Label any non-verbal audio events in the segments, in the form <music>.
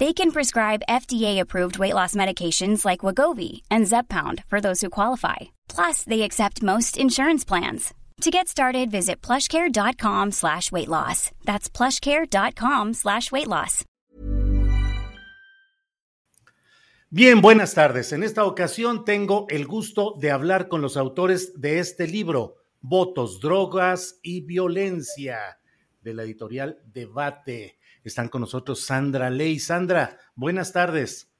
They can prescribe FDA-approved weight loss medications like Wagovi and Zepbound for those who qualify. Plus, they accept most insurance plans. To get started, visit plushcare.com slash weight loss. That's plushcare.com slash weight loss. Bien, buenas tardes. En esta ocasión tengo el gusto de hablar con los autores de este libro, Votos, Drogas y Violencia, de la editorial Debate. Están con nosotros Sandra Ley. Sandra, buenas tardes.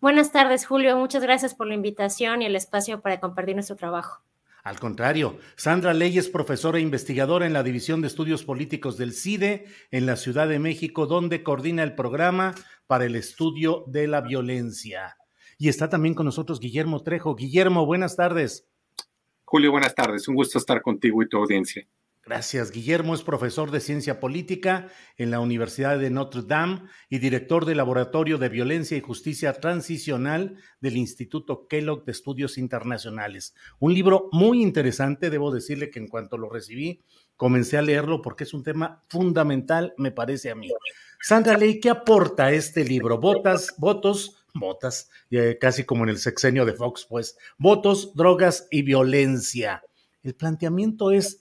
Buenas tardes, Julio. Muchas gracias por la invitación y el espacio para compartir nuestro trabajo. Al contrario, Sandra Ley es profesora e investigadora en la División de Estudios Políticos del CIDE en la Ciudad de México, donde coordina el programa para el estudio de la violencia. Y está también con nosotros Guillermo Trejo. Guillermo, buenas tardes. Julio, buenas tardes. Un gusto estar contigo y tu audiencia. Gracias. Guillermo es profesor de Ciencia Política en la Universidad de Notre Dame y director del Laboratorio de Violencia y Justicia Transicional del Instituto Kellogg de Estudios Internacionales. Un libro muy interesante, debo decirle que en cuanto lo recibí, comencé a leerlo porque es un tema fundamental, me parece a mí. Sandra Ley, ¿qué aporta este libro? Votas, votos, votas, eh, casi como en el sexenio de Fox, pues, votos, drogas y violencia. El planteamiento es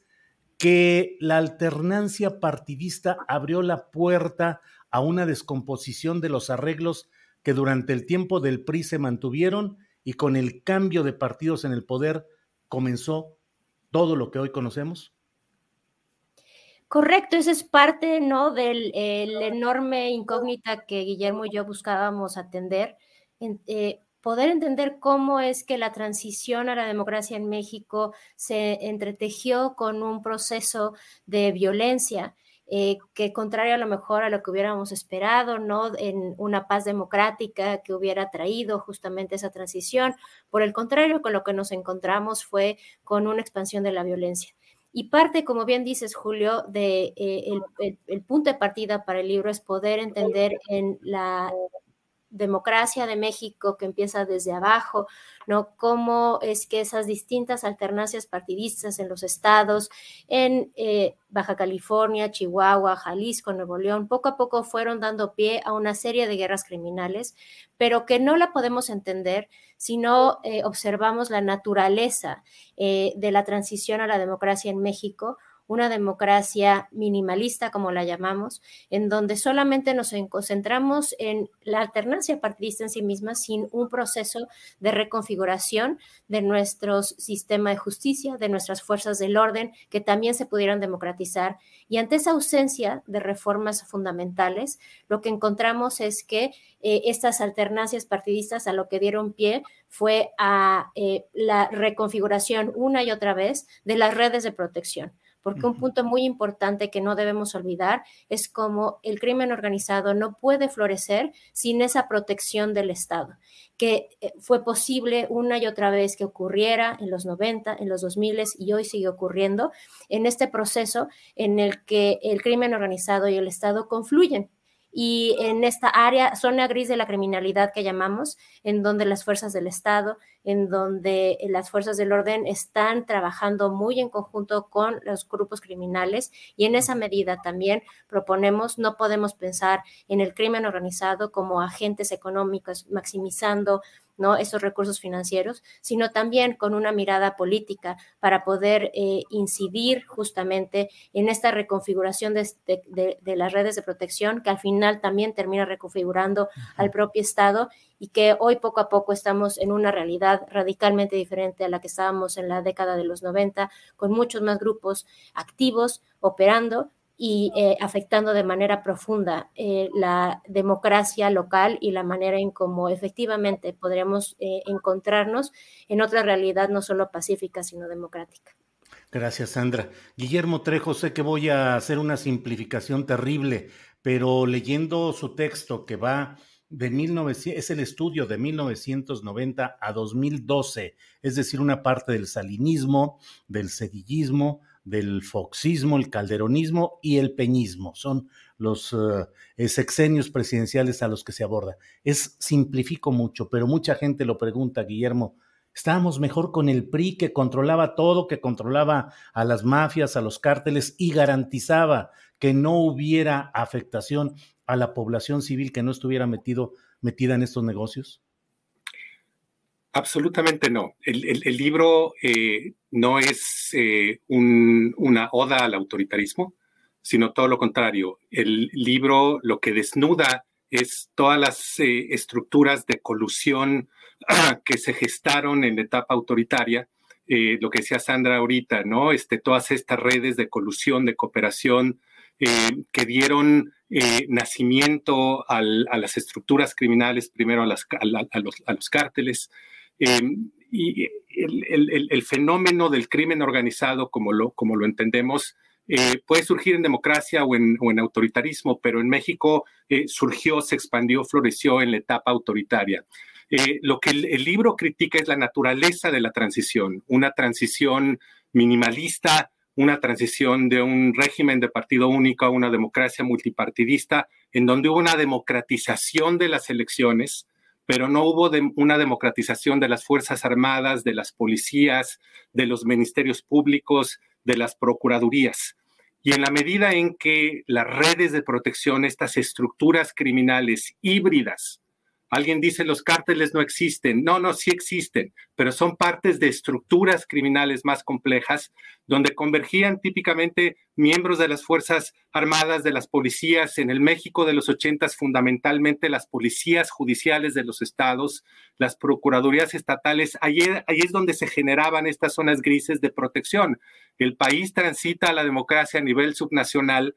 que la alternancia partidista abrió la puerta a una descomposición de los arreglos que durante el tiempo del PRI se mantuvieron y con el cambio de partidos en el poder comenzó todo lo que hoy conocemos? Correcto, esa es parte ¿no? del enorme incógnita que Guillermo y yo buscábamos atender. Eh, poder entender cómo es que la transición a la democracia en México se entretejió con un proceso de violencia. Eh, que contrario a lo mejor a lo que hubiéramos esperado, ¿no? En una paz democrática que hubiera traído justamente esa transición. Por el contrario, con lo que nos encontramos fue con una expansión de la violencia. Y parte, como bien dices, Julio, de eh, el, punto de partida para el libro es poder entender en la democracia de México que empieza desde abajo, ¿no? Cómo es que esas distintas alternancias partidistas en los estados, en eh, Baja California, Chihuahua, Jalisco, Nuevo León, poco a poco fueron dando pie a una serie de guerras criminales, pero que no la podemos entender si no eh, observamos la naturaleza eh, de la transición a la democracia en México, una democracia minimalista, como la llamamos, en donde solamente nos concentramos en la alternancia partidista en sí misma sin un proceso de reconfiguración de nuestro sistema de justicia, de nuestras fuerzas del orden, que también se pudieran democratizar. Y ante esa ausencia de reformas fundamentales, lo que encontramos es que eh, estas alternancias partidistas a lo que dieron pie fue a eh, la reconfiguración una y otra vez de las redes de protección porque un punto muy importante que no debemos olvidar es cómo el crimen organizado no puede florecer sin esa protección del Estado, que eh, fue posible una y otra vez que ocurriera en los 90, en los 2000 y hoy sigue ocurriendo en este proceso en el que el crimen organizado y el Estado confluyen y en esta área, zona gris de la criminalidad que llamamos, en donde las fuerzas del Estado, en donde las fuerzas del orden están trabajando muy en conjunto con los grupos criminales y en esa medida también proponemos, no podemos pensar en el crimen organizado como agentes económicos maximizando ¿no? Esos recursos financieros, sino también con una mirada política para poder eh, incidir justamente en esta reconfiguración de, las redes de protección que al final también termina reconfigurando al propio Estado y que hoy poco a poco estamos en una realidad radicalmente diferente a la que estábamos en la década de los 90, con muchos más grupos activos operando y eh, afectando de manera profunda eh, la democracia local y la manera en cómo efectivamente podríamos eh, encontrarnos en otra realidad no solo pacífica, sino democrática. Gracias, Sandra. Guillermo Trejo, sé que voy a hacer una simplificación terrible, pero leyendo su texto que va de 1900, es el estudio de 1990 a 2012, es decir, una parte del salinismo, del cedillismo, del foxismo, el calderonismo y el peñismo. Son los eh, sexenios presidenciales a los que se aborda. Es simplifico mucho, pero mucha gente lo pregunta, Guillermo. Estábamos mejor con el PRI que controlaba todo, que controlaba a las mafias, a los cárteles y garantizaba que no hubiera afectación a la población civil que no estuviera metido, metida en estos negocios. Absolutamente no. El, libro eh, no es eh, una oda al autoritarismo, sino todo lo contrario. El libro lo que desnuda es todas las eh, estructuras de colusión <clears throat> que se gestaron en la etapa autoritaria. lo que decía Sandra ahorita, ¿no? Este, todas estas redes de colusión, de cooperación, que dieron nacimiento a las estructuras criminales, primero a, los, a los, cárteles, Em, y el, fenómeno del crimen organizado, como lo, entendemos, eh, puede surgir en democracia o en, autoritarismo, pero en México eh, surgió, se expandió, floreció en la etapa autoritaria. Eh, lo que el, libro critica es la naturaleza de la transición, una transición minimalista, una transición de un régimen de partido único a una democracia multipartidista, en donde hubo una democratización de las elecciones, pero no hubo una democratización de las Fuerzas Armadas, de las policías, de los ministerios públicos, de las procuradurías. Y en la medida en que las redes de protección, estas estructuras criminales híbridas, Alguien dice los cárteles no existen. No, no, sí existen, pero son partes de estructuras criminales más complejas donde convergían típicamente miembros de las Fuerzas Armadas, de las policías, en el México de los ochentas, fundamentalmente las policías judiciales de los estados, las procuradurías estatales. Ahí, ahí es donde se generaban estas zonas grises de protección. El país transita a la democracia a nivel subnacional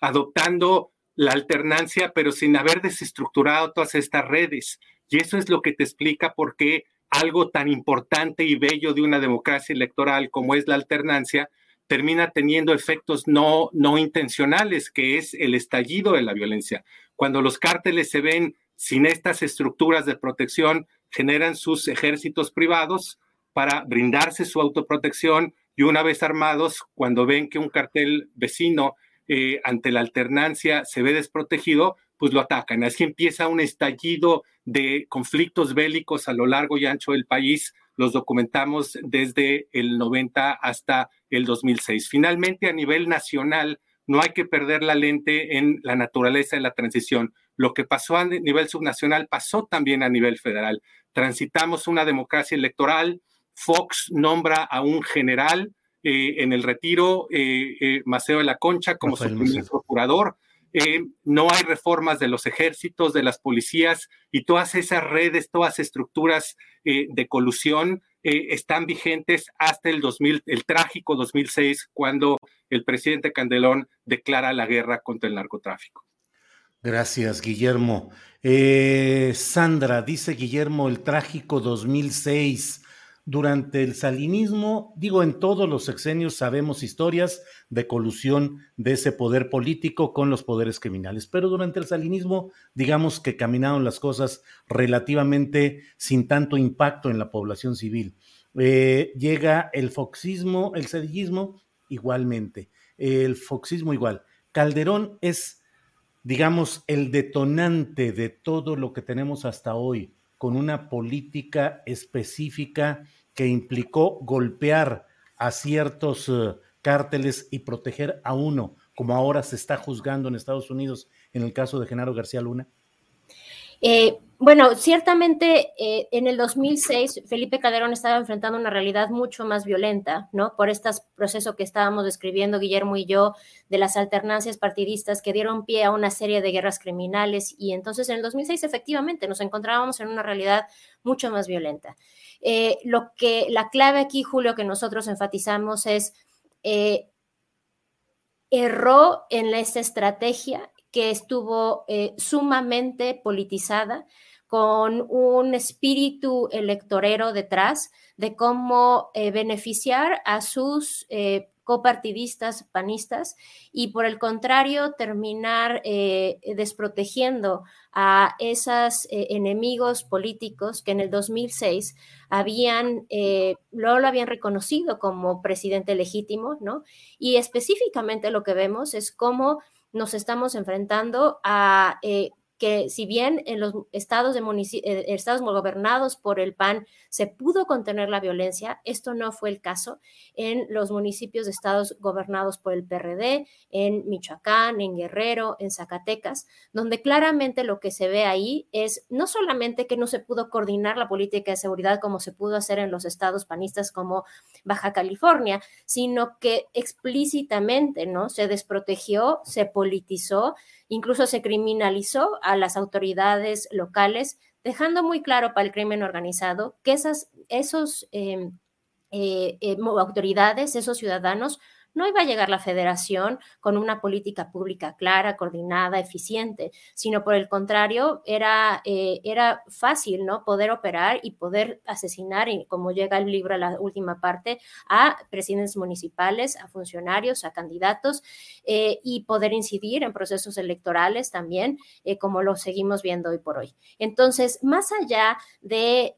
adoptando la alternancia, pero sin haber desestructurado todas estas redes. Y eso es lo que te explica por qué algo tan importante y bello de una democracia electoral como es la alternancia termina teniendo efectos no, no intencionales, que es el estallido de la violencia. Cuando los cárteles se ven sin estas estructuras de protección, generan sus ejércitos privados para brindarse su autoprotección y una vez armados, cuando ven que un cartel vecino eh, ante la alternancia se ve desprotegido, pues lo atacan. Así empieza un estallido de conflictos bélicos a lo largo y ancho del país. Los documentamos desde el 90 hasta el 2006. Finalmente, a nivel nacional, no hay que perder la lente en la naturaleza de la transición. Lo que pasó a nivel subnacional pasó también a nivel federal. Transitamos una democracia electoral. Fox nombra a un general eh, en el retiro eh, eh, Maceo de la Concha como su primer procurador. no hay reformas de los ejércitos, de las policías y todas esas redes, todas estructuras de colusión están vigentes hasta el 2000, el trágico 2006, cuando el presidente Candelón declara la guerra contra el narcotráfico. Gracias, Guillermo. Sandra, dice Guillermo, el trágico 2006 durante el salinismo, digo, en todos los sexenios sabemos historias de colusión de ese poder político con los poderes criminales, pero durante el salinismo, digamos que caminaron las cosas relativamente sin tanto impacto en la población civil. Eh, llega el foxismo, el sedillismo, igualmente. El foxismo igual. Calderón es, digamos, el detonante de todo lo que tenemos hasta hoy con una política específica que implicó golpear a ciertos eh, cárteles y proteger a uno, como ahora se está juzgando en Estados Unidos en el caso de Genaro García Luna? Eh, bueno, ciertamente eh, en el 2006 Felipe Calderón estaba enfrentando una realidad mucho más violenta, ¿no? Por este proceso que estábamos describiendo Guillermo y yo de las alternancias partidistas que dieron pie a una serie de guerras criminales y entonces en el 2006 efectivamente nos encontrábamos en una realidad mucho más violenta. Eh, lo que la clave aquí, Julio, que nosotros enfatizamos es erró en esta estrategia que estuvo eh, sumamente politizada, con un espíritu electorero detrás de cómo eh, beneficiar a sus eh, copartidistas panistas y por el contrario terminar desprotegiendo a esos enemigos políticos que en el 2006 habían, lo, lo habían reconocido como presidente legítimo, ¿no? Y específicamente lo que vemos es cómo nos estamos enfrentando a eh, que si bien en los estados, de eh, estados gobernados por el PAN se pudo contener la violencia, esto no fue el caso en los municipios de estados gobernados por el PRD, en Michoacán, en Guerrero, en Zacatecas, donde claramente lo que se ve ahí es no solamente que no se pudo coordinar la política de seguridad como se pudo hacer en los estados panistas como Baja California, sino que explícitamente no se desprotegió, se politizó Incluso se criminalizó a las autoridades locales, dejando muy claro para el crimen organizado que esas esos, em, eh, eh, autoridades, esos ciudadanos, no iba a llegar la federación con una política pública clara, coordinada, eficiente, sino por el contrario, era, eh, era fácil, ¿no? Poder operar y poder asesinar, y como llega el libro a la última parte, a presidentes municipales, a funcionarios, a candidatos, eh, y poder incidir en procesos electorales también, eh, como lo seguimos viendo hoy por hoy. Entonces, más allá de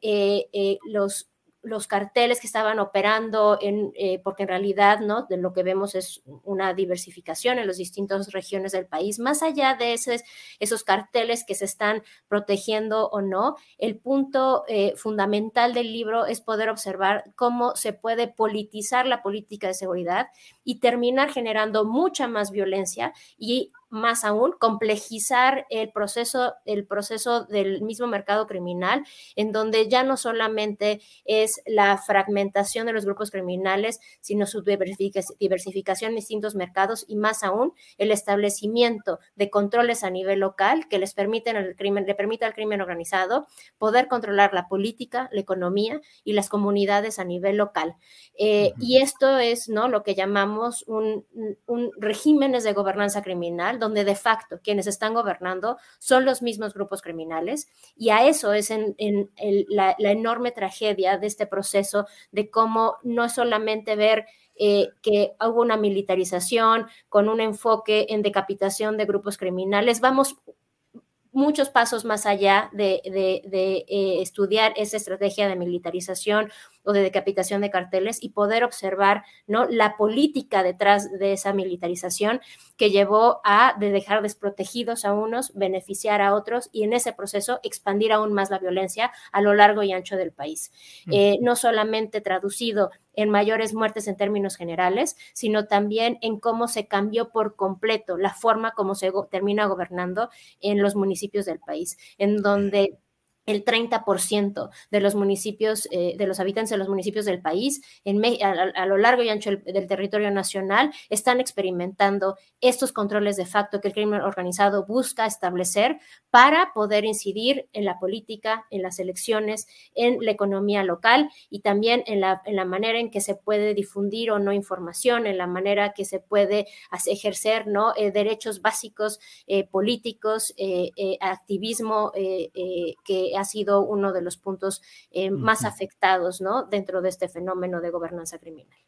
los los carteles que estaban operando, en, eh, porque en realidad ¿no? de lo que vemos es una diversificación en las distintas regiones del país. Más allá de esos, esos carteles que se están protegiendo o no, el punto eh, fundamental del libro es poder observar cómo se puede politizar la política de seguridad y terminar generando mucha más violencia y más aún complejizar el proceso, el proceso del mismo mercado criminal, en donde ya no solamente es la fragmentación de los grupos criminales, sino su diversificación en distintos mercados y más aún el establecimiento de controles a nivel local que les permiten al crimen, le permita al crimen organizado poder controlar la política, la economía y las comunidades a nivel local. Eh, y esto es ¿no? lo que llamamos un, un regímenes de gobernanza criminal donde de facto quienes están gobernando son los mismos grupos criminales. Y a eso es en, la, enorme tragedia de este proceso de cómo no solamente ver eh, que hubo una militarización con un enfoque en decapitación de grupos criminales, vamos muchos pasos más allá de, eh, estudiar esa estrategia de militarización o de decapitación de carteles y poder observar ¿no? la política detrás de esa militarización que llevó a de dejar desprotegidos a unos, beneficiar a otros y en ese proceso expandir aún más la violencia a lo largo y ancho del país. Eh, no solamente traducido en mayores muertes en términos generales, sino también en cómo se cambió por completo la forma como se termina gobernando en los municipios del país, en donde el 30% de los municipios, eh, de los habitantes de los municipios del país, en, a, lo largo y ancho del, territorio nacional, están experimentando estos controles de facto que el crimen organizado busca establecer para poder incidir en la política, en las elecciones, en la economía local y también en la, en la manera en que se puede difundir o no información, en la manera que se puede ejercer ¿no? Eh, derechos básicos eh, políticos, activismo que ha sido uno de los puntos eh, más afectados ¿no? dentro de este fenómeno de gobernanza criminal.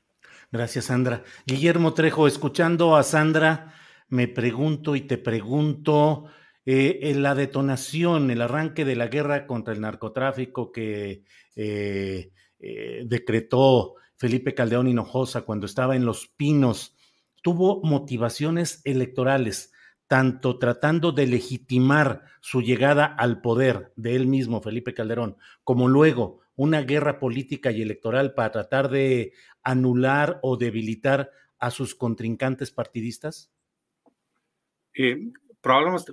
Gracias, Sandra. Guillermo Trejo, escuchando a Sandra, me pregunto y te pregunto, eh, en la detonación, el arranque de la guerra contra el narcotráfico que eh, decretó Felipe Caldeón Hinojosa cuando estaba en Los Pinos, tuvo motivaciones electorales tanto tratando de legitimar su llegada al poder de él mismo, Felipe Calderón, como luego una guerra política y electoral para tratar de anular o debilitar a sus contrincantes partidistas? Eh, probamos,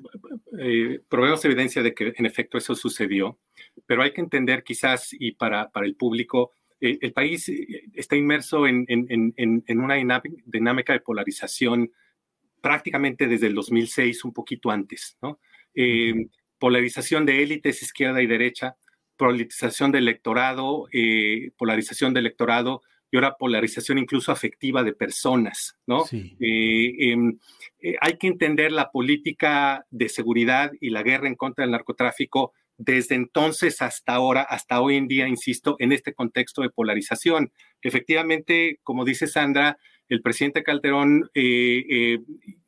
eh, evidencia de que en efecto eso sucedió, pero hay que entender quizás, y para, para el público, eh, el país está inmerso en, en, en, una dinámica de polarización prácticamente desde el 2006, un poquito antes, ¿no? polarización de élites izquierda y derecha, polarización del electorado, polarización del electorado y ahora polarización incluso afectiva de personas, ¿no? Eh, em, eh, hay que entender la política de seguridad y la guerra en contra del narcotráfico desde entonces hasta ahora, hasta hoy en día, insisto, en este contexto de polarización. Efectivamente, como dice Sandra, el presidente Calderón eh,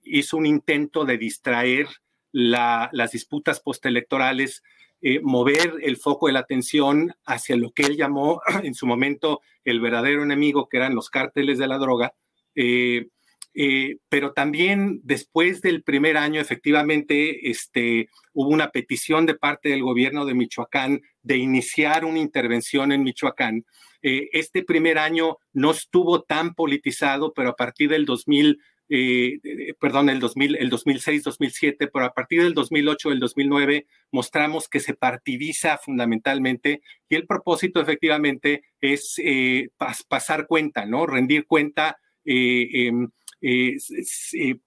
hizo un intento de distraer las disputas postelectorales eh, mover el foco de la atención hacia lo que él llamó <clears throat> en su momento el verdadero enemigo, que eran los cárteles de la droga. Eh, eh, pero también después del primer año, efectivamente, este, hubo una petición de parte del gobierno de Michoacán de iniciar una intervención en Michoacán. este primer año no estuvo tan politizado, pero a partir del 2000 eh, perdón, el, 2000, el 2006-2007, pero a partir del 2008, el 2009, mostramos que se partidiza fundamentalmente y el propósito efectivamente es eh, pasar cuenta, ¿no? Rendir cuenta, eh, em,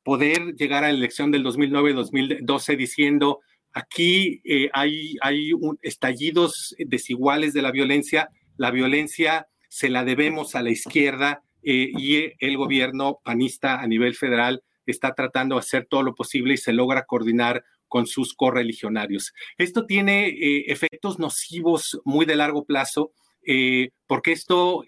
poder llegar a la elección del 2009-2012 diciendo, aquí hay, hay estallidos desiguales de la violencia, la violencia se la debemos a la izquierda, eh, y el gobierno panista a nivel federal está tratando de hacer todo lo posible y se logra coordinar con sus correligionarios. Esto tiene eh, efectos nocivos muy de largo plazo. Eh, porque esto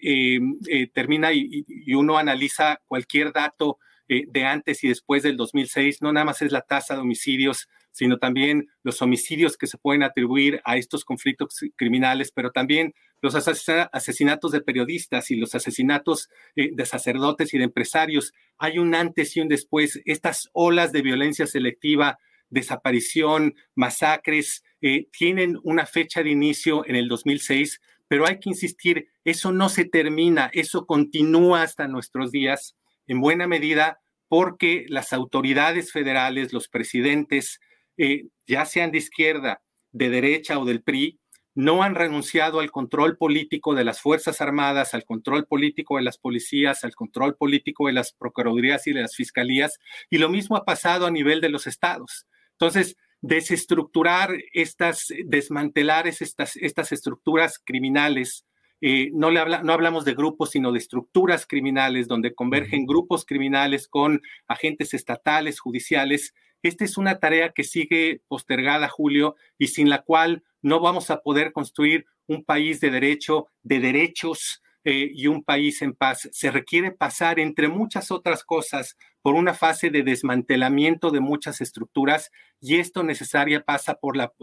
termina y, y, uno analiza cualquier dato de antes y después del 2006, no nada más es la tasa de homicidios, sino también los homicidios que se pueden atribuir a estos conflictos criminales, pero también los asesinatos de periodistas y los asesinatos eh, de sacerdotes y de empresarios. Hay un antes y un después. Estas olas de violencia selectiva, desaparición, masacres, eh, tienen una fecha de inicio en el 2006, pero hay que insistir, eso no se termina, eso continúa hasta nuestros días, en buena medida porque las autoridades federales, los presidentes, eh, ya sean de izquierda, de derecha o del PRI, no han renunciado al control político de las Fuerzas Armadas, al control político de las policías, al control político de las procuradurías y de las fiscalías, y lo mismo ha pasado a nivel de los estados. Entonces, desestructurar estas, desmantelar estas, estas estructuras criminales, eh, no, le habla, no hablamos de grupos, sino de estructuras criminales, donde convergen grupos criminales con agentes estatales, judiciales. Esta es una tarea que sigue postergada, Julio, y sin la cual no vamos a poder construir un país de derecho, de derechos eh, y un país en paz. Se requiere pasar, entre muchas otras cosas, por una fase de desmantelamiento de muchas estructuras y esto necesaria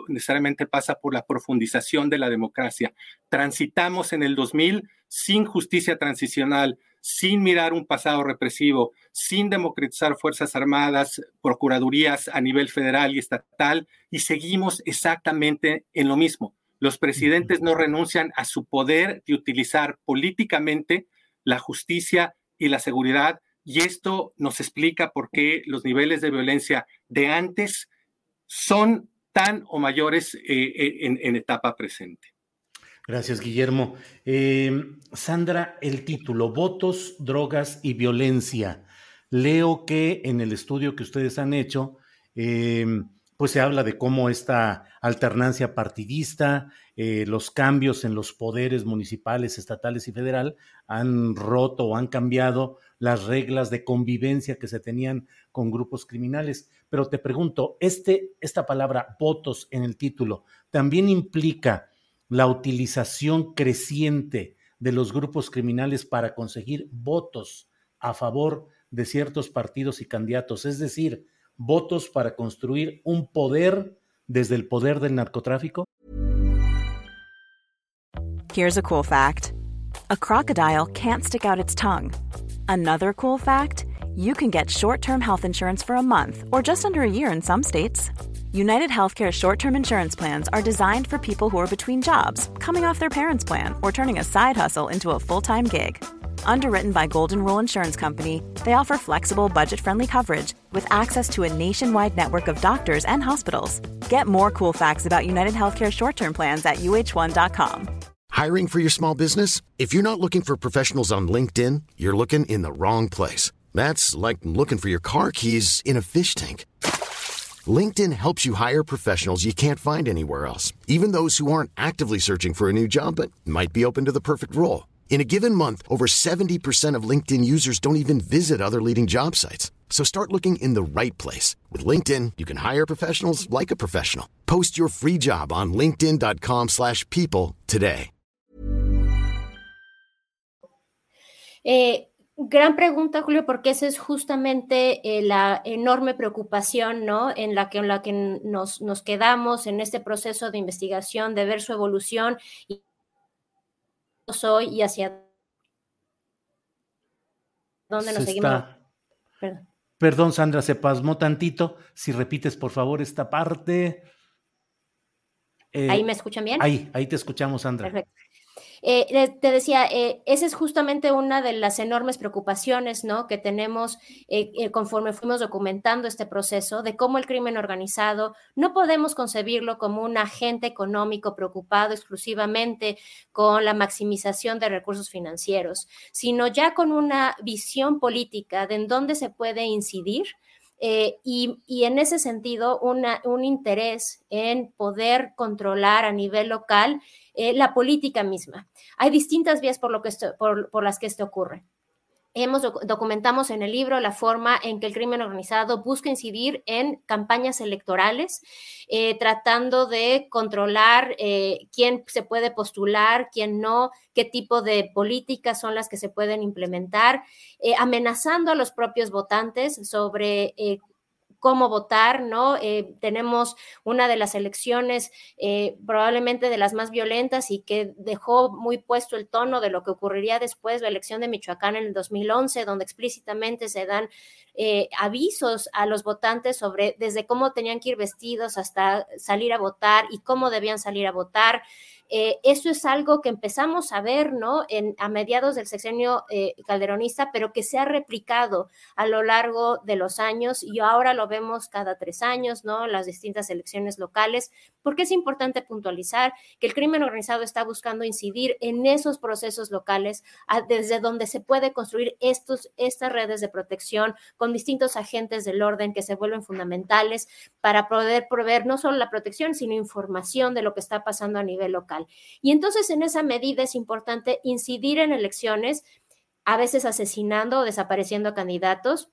necesariamente pasa por la profundización de la democracia. Transitamos en el 2000 sin justicia transicional, sin mirar un pasado represivo, sin democratizar Fuerzas Armadas, Procuradurías a nivel federal y estatal, y seguimos exactamente en lo mismo. Los presidentes no renuncian a su poder de utilizar políticamente la justicia y la seguridad, y esto nos explica por qué los niveles de violencia de antes son tan o mayores eh, eh, en etapa presente. Gracias, Guillermo. Em, Sandra, el título, Votos, Drogas y Violencia. Leo que en el estudio que ustedes han hecho, em, pues se habla de cómo esta alternancia partidista, eh, los cambios en los poderes municipales, estatales y federal han roto o han cambiado las reglas de convivencia que se tenían con grupos criminales. Pero te pregunto, este, esta palabra votos en el título también implica la utilización creciente de los grupos criminales para conseguir votos a favor de ciertos partidos y candidatos, es decir, votos para construir un poder desde el poder del narcotráfico? Here's a cool fact. A crocodile can't stick out its tongue. Another cool fact, you can get short-term health insurance for a month or just under a year in some states. United Healthcare short term insurance plans are designed for people who are between jobs, coming off their parents' plan, or turning a side hustle into a full time gig. Underwritten by Golden Rule Insurance Company, they offer flexible, budget friendly coverage with access to a nationwide network of doctors and hospitals. Get more cool facts about United Healthcare short term plans at uh1.com. Hiring for your small business? If you're not looking for professionals on LinkedIn, you're looking in the wrong place. That's like looking for your car keys in a fish tank. LinkedIn helps you hire professionals you can't find anywhere else, even those who aren't actively searching for a new job but might be open to the perfect role. In a given month, over 70% of LinkedIn users don't even visit other leading job sites. So start looking in the right place. With LinkedIn, you can hire professionals like a professional. Post your free job on linkedin.com slash people today. Eh, gran pregunta, Julio, porque esa es justamente eh, la enorme preocupación, ¿no? En la que, en la que nos, nos quedamos en este proceso de investigación, de ver su evolución y soy y hacia dónde nos seguimos. Perdón. Sandra, se pasmó tantito. Si repites, por favor, esta parte. ¿Ahí me escuchan bien? Ahí, ahí te escuchamos, Sandra. Perfecto. Eh, te decía, eh, esa es justamente una de las enormes preocupaciones ¿no? que tenemos eh, conforme fuimos documentando este proceso de cómo el crimen organizado no podemos concebirlo como un agente económico preocupado exclusivamente con la maximización de recursos financieros, sino ya con una visión política de en dónde se puede incidir. Y, y, en ese sentido, una, un interés en poder controlar a nivel local eh, la política misma. Hay distintas vías por, lo que por, las que esto ocurre. Hemos documentamos en el libro la forma en que el crimen organizado busca incidir en campañas electorales, eh, tratando de controlar eh, quién se puede postular, quién no, qué tipo de políticas son las que se pueden implementar, amenazando a los propios votantes sobre cómo votar, ¿no? Eh, tenemos una de las elecciones eh, probablemente de las más violentas y que dejó muy puesto el tono de lo que ocurriría después, la elección de Michoacán en el 2011, donde explícitamente se dan eh, avisos a los votantes sobre desde cómo tenían que ir vestidos hasta salir a votar y cómo debían salir a votar. Eh, eso es algo que empezamos a ver, ¿no? En, a mediados del sexenio eh, calderonista, pero que se ha replicado a lo largo de los años y ahora lo vemos cada tres años, ¿no? Las distintas elecciones locales, porque es importante puntualizar que el crimen organizado está buscando incidir en esos procesos locales desde donde se puede construir estas redes de protección con distintos agentes del orden que se vuelven fundamentales para poder proveer no solo la protección, sino información de lo que está pasando a nivel local. Y entonces en esa medida es importante incidir en elecciones, a veces asesinando o desapareciendo candidatos,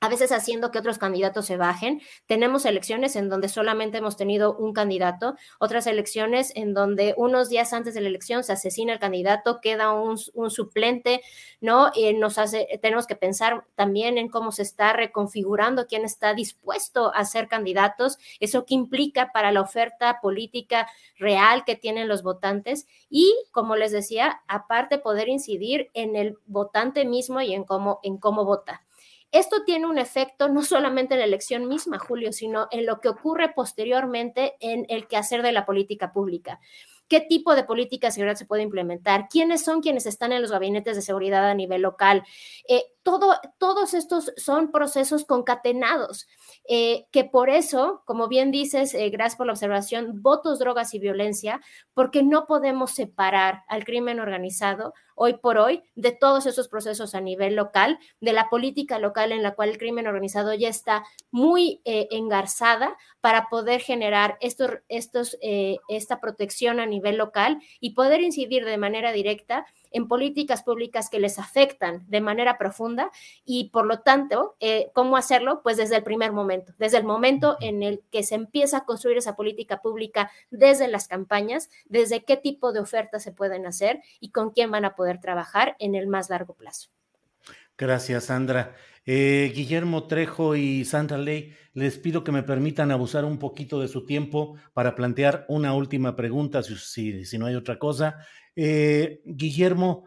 a veces haciendo que otros candidatos se bajen. Tenemos elecciones en donde solamente hemos tenido un candidato, otras elecciones en donde unos días antes de la elección se asesina el candidato, queda un, suplente, ¿no? Y nos hace, tenemos que pensar también en cómo se está reconfigurando quién está dispuesto a ser candidatos, eso que implica para la oferta política real que tienen los votantes y, como les decía, aparte poder incidir en el votante mismo y en cómo, en cómo vota. Esto tiene un efecto no solamente en la elección misma, Julio, sino en lo que ocurre posteriormente en el quehacer de la política pública qué tipo de política de seguridad se puede implementar, quiénes son quienes están en los gabinetes de seguridad a nivel local. Eh, todo, todos estos son procesos concatenados, eh, que por eso, como bien dices, eh, gracias por la observación, votos, drogas y violencia, porque no podemos separar al crimen organizado hoy por hoy de todos esos procesos a nivel local, de la política local en la cual el crimen organizado ya está muy engarzada para poder generar estos, estos, esta protección a nivel local y poder incidir de manera directa en políticas públicas que les afectan de manera profunda y por lo tanto, eh, ¿cómo hacerlo? Pues desde el primer momento, desde el momento en el que se empieza a construir esa política pública desde las campañas, desde qué tipo de ofertas se pueden hacer y con quién van a poder trabajar en el más largo plazo. Gracias, Sandra. Eh, Guillermo Trejo y Sandra Ley, les pido que me permitan abusar un poquito de su tiempo para plantear una última pregunta, si, si no hay otra cosa. Eh, Guillermo,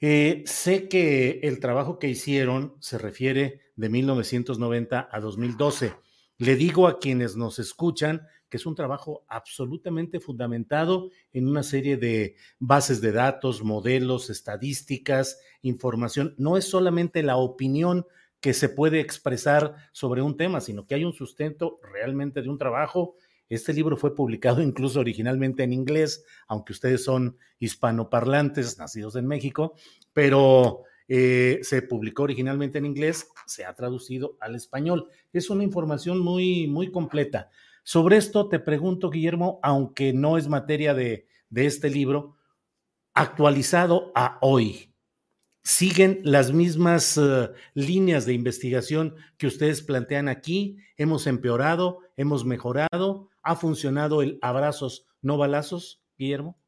eh, sé que el trabajo que hicieron se refiere de 1990 a 2012. Le digo a quienes nos escuchan que es un trabajo absolutamente fundamentado en una serie de bases de datos, modelos, estadísticas, información. No es solamente la opinión que se puede expresar sobre un tema, sino que hay un sustento realmente de un trabajo. Este libro fue publicado incluso originalmente en inglés, aunque ustedes son hispanoparlantes, nacidos en México, pero eh, se publicó originalmente en inglés, se ha traducido al español. Es una información muy, muy completa. Sobre esto te pregunto, Guillermo, aunque no es materia de, este libro, actualizado a hoy, siguen las mismas uh, líneas de investigación que ustedes plantean aquí. Hemos empeorado, hemos mejorado. ¿Ha funcionado el abrazos, no balazos, Guillermo?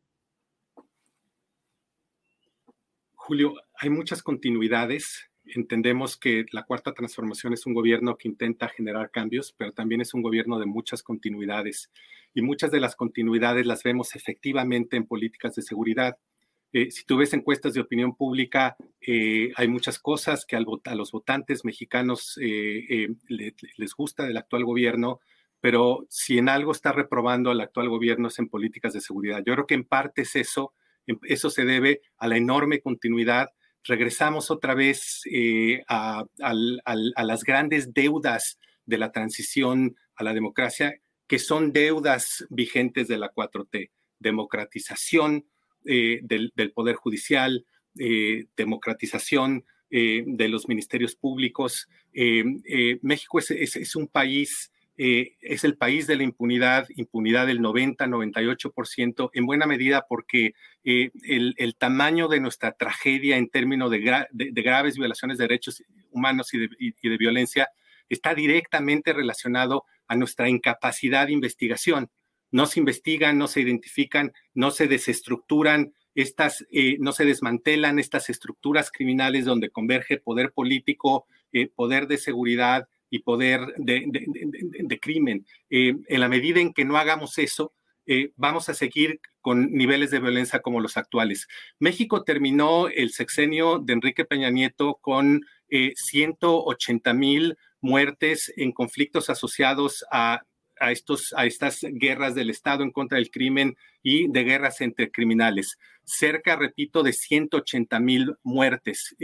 Julio, hay muchas continuidades. Entendemos que la cuarta transformación es un gobierno que intenta generar cambios, pero también es un gobierno de muchas continuidades. Y muchas de las continuidades las vemos efectivamente en políticas de seguridad. Eh, si tú ves encuestas de opinión pública, eh, hay muchas cosas que al, a los votantes mexicanos eh, les gusta del actual gobierno, pero si en algo está reprobando al actual gobierno es en políticas de seguridad. Yo creo que en parte es eso, eso se debe a la enorme continuidad. Regresamos otra vez eh, a, las grandes deudas de la transición a la democracia, que son deudas vigentes de la 4T. Democratización eh, del, Poder Judicial, eh, democratización de los ministerios públicos. México es un país eh, es el país de la impunidad, impunidad del 90-98%, en buena medida porque eh, el, tamaño de nuestra tragedia en términos de, graves violaciones de derechos humanos y de, violencia está directamente relacionado a nuestra incapacidad de investigación. No se investigan, no se identifican, no se desestructuran estas, eh, no se desmantelan estas estructuras criminales donde converge poder político, poder de seguridad, y poder de, crimen. Eh, en la medida en que no hagamos eso, eh, vamos a seguir con niveles de violencia como los actuales. México terminó el sexenio de Enrique Peña Nieto con 180 eh, mil muertes en conflictos asociados a, a, estos, a estas guerras del Estado en contra del crimen y de guerras entre criminales. Cerca, repito, de 180 mil muertes.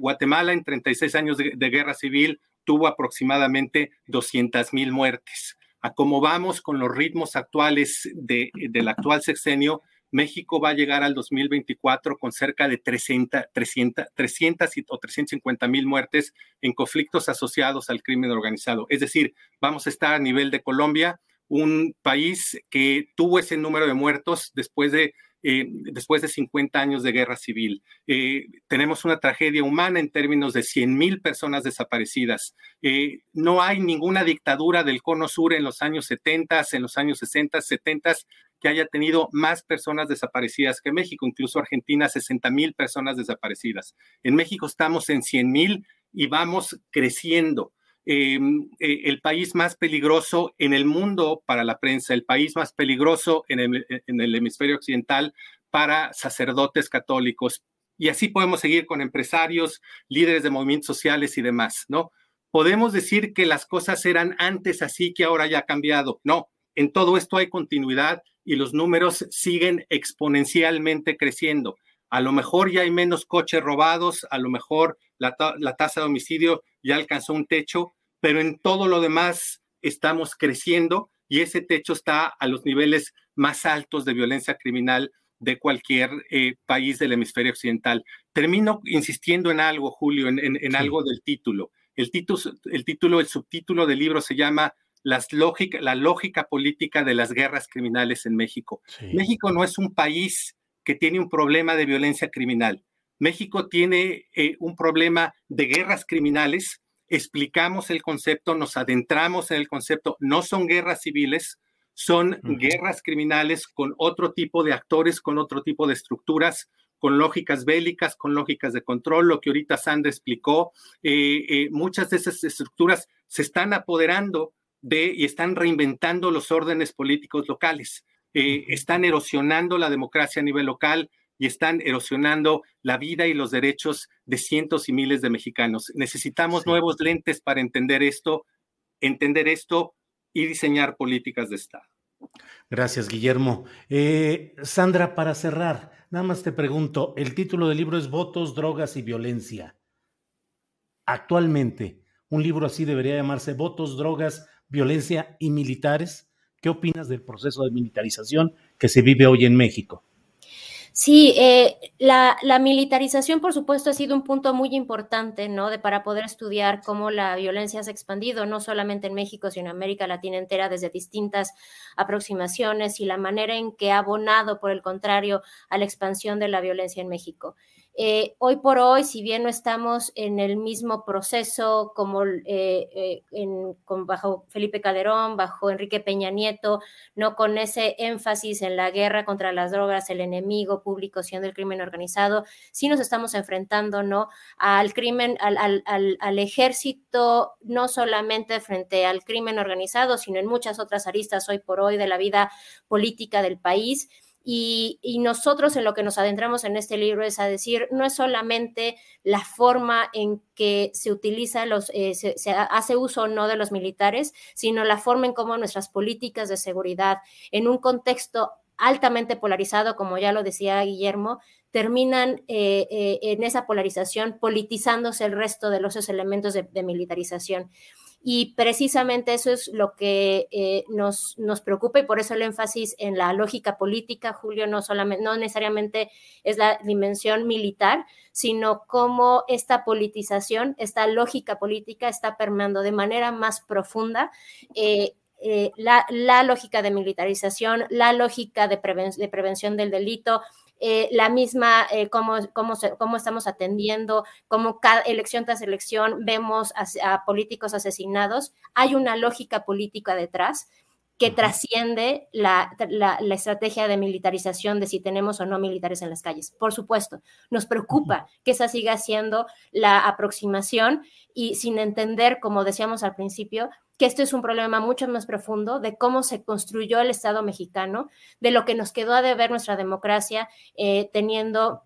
Guatemala en 36 años de guerra civil tuvo aproximadamente 200 mil muertes. A cómo vamos con los ritmos actuales de, del actual sexenio, México va a llegar al 2024 con cerca de 300, 300, 300 o 350 mil muertes en conflictos asociados al crimen organizado. Es decir, vamos a estar a nivel de Colombia, un país que tuvo ese número de muertos después de eh, después de 50 años de guerra civil. Eh, tenemos una tragedia humana en términos de 100 mil personas desaparecidas. Eh, no hay ninguna dictadura del Cono Sur en los años 70, en los años 60, 70 que haya tenido más personas desaparecidas que México, incluso Argentina, 60 mil personas desaparecidas. En México estamos en 100 mil y vamos creciendo. Em, eh, el país más peligroso en el mundo para la prensa, el país más peligroso en el, hemisferio occidental para sacerdotes católicos. Y así podemos seguir con empresarios, líderes de movimientos sociales y demás, ¿no? Podemos decir que las cosas eran antes así que ahora ya ha cambiado. No, en todo esto hay continuidad y los números siguen exponencialmente creciendo. A lo mejor ya hay menos coches robados, a lo mejor la, la tasa de homicidio ya alcanzó un techo, pero en todo lo demás estamos creciendo y ese techo está a los niveles más altos de violencia criminal de cualquier eh, país del hemisferio occidental. Termino insistiendo en algo, Julio, en, algo del título. El, título. el título, el subtítulo del libro se llama las lógica, La lógica política de las guerras criminales en México. México no es un país que tiene un problema de violencia criminal. México tiene eh, un problema de guerras criminales explicamos el concepto, nos adentramos en el concepto, no son guerras civiles, son guerras criminales con otro tipo de actores, con otro tipo de estructuras, con lógicas bélicas, con lógicas de control, lo que ahorita Sandra explicó. Eh, eh, muchas de esas estructuras se están apoderando de y están reinventando los órdenes políticos locales, eh, están erosionando la democracia a nivel local, y están erosionando la vida y los derechos de cientos y miles de mexicanos. Necesitamos nuevos lentes para entender esto, entender esto y diseñar políticas de Estado. Gracias, Guillermo. Eh, Sandra, para cerrar, nada más te pregunto, el título del libro es Votos, Drogas y Violencia. Actualmente, un libro así debería llamarse Votos, Drogas, Violencia y Militares. ¿Qué opinas del proceso de militarización que se vive hoy en México? Sí, eh, la, militarización, por supuesto, ha sido un punto muy importante, ¿no? De para poder estudiar cómo la violencia se ha expandido, no solamente en México, sino en América Latina entera, desde distintas aproximaciones y la manera en que ha abonado, por el contrario, a la expansión de la violencia en México. Eh, hoy por hoy, si bien no estamos en el mismo proceso como eh, eh, bajo Felipe Calderón, bajo Enrique Peña Nieto, no con ese énfasis en la guerra contra las drogas, el enemigo público siendo el crimen organizado, sí nos estamos enfrentando ¿no? al crimen, al ejército, no solamente frente al crimen organizado, sino en muchas otras aristas hoy por hoy de la vida política del país. Y, nosotros en lo que nos adentramos en este libro es a decir, no es solamente la forma en que se utiliza, los, eh, se, hace uso o no de los militares, sino la forma en cómo nuestras políticas de seguridad, en un contexto altamente polarizado, como ya lo decía Guillermo, terminan eh, eh, en esa polarización politizándose el resto de los elementos de militarización. Y precisamente eso es lo que eh, nos, nos preocupa y por eso el énfasis en la lógica política, Julio, no, solamente, no necesariamente es la dimensión militar, sino cómo esta politización, esta lógica política está permeando de manera más profunda eh, eh, la, la, lógica de militarización, la lógica de, de prevención del delito, eh, la misma, eh, cómo, cómo, cómo, estamos atendiendo, cómo cada elección tras elección vemos a, políticos asesinados. Hay una lógica política detrás que trasciende la, la, estrategia de militarización de si tenemos o no militares en las calles. Por supuesto, nos preocupa que esa siga siendo la aproximación y sin entender, como decíamos al principio, que esto es un problema mucho más profundo de cómo se construyó el Estado mexicano, de lo que nos quedó a deber nuestra democracia, eh, teniendo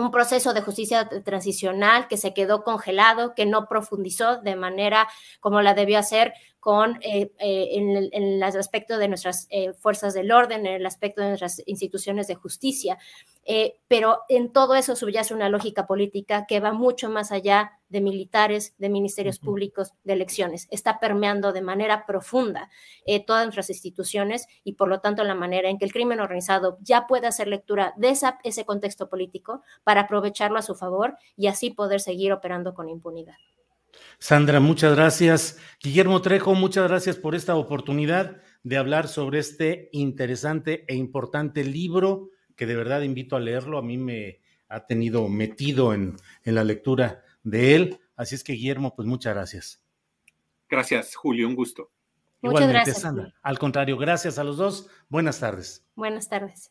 un proceso de justicia transicional que se quedó congelado, que no profundizó de manera como la debió hacer con eh, eh, en, el, aspecto de nuestras eh, fuerzas del orden, en el aspecto de nuestras instituciones de justicia. pero en todo eso subyace una lógica política que va mucho más allá de militares, de ministerios públicos, de elecciones. Está permeando de manera profunda todas nuestras instituciones y por lo tanto la manera en que el crimen organizado ya puede hacer lectura de ese contexto político para aprovecharlo a su favor y así poder seguir operando con impunidad. Sandra, muchas gracias. Guillermo Trejo, muchas gracias por esta oportunidad de hablar sobre este interesante e importante libro que de verdad invito a leerlo. A mí me ha tenido metido en, la lectura de él. Así es que, Guillermo, pues muchas gracias. Gracias, Julio, un gusto. Muchas gracias, Sandra. Al contrario, gracias a los dos. Buenas tardes. Buenas tardes.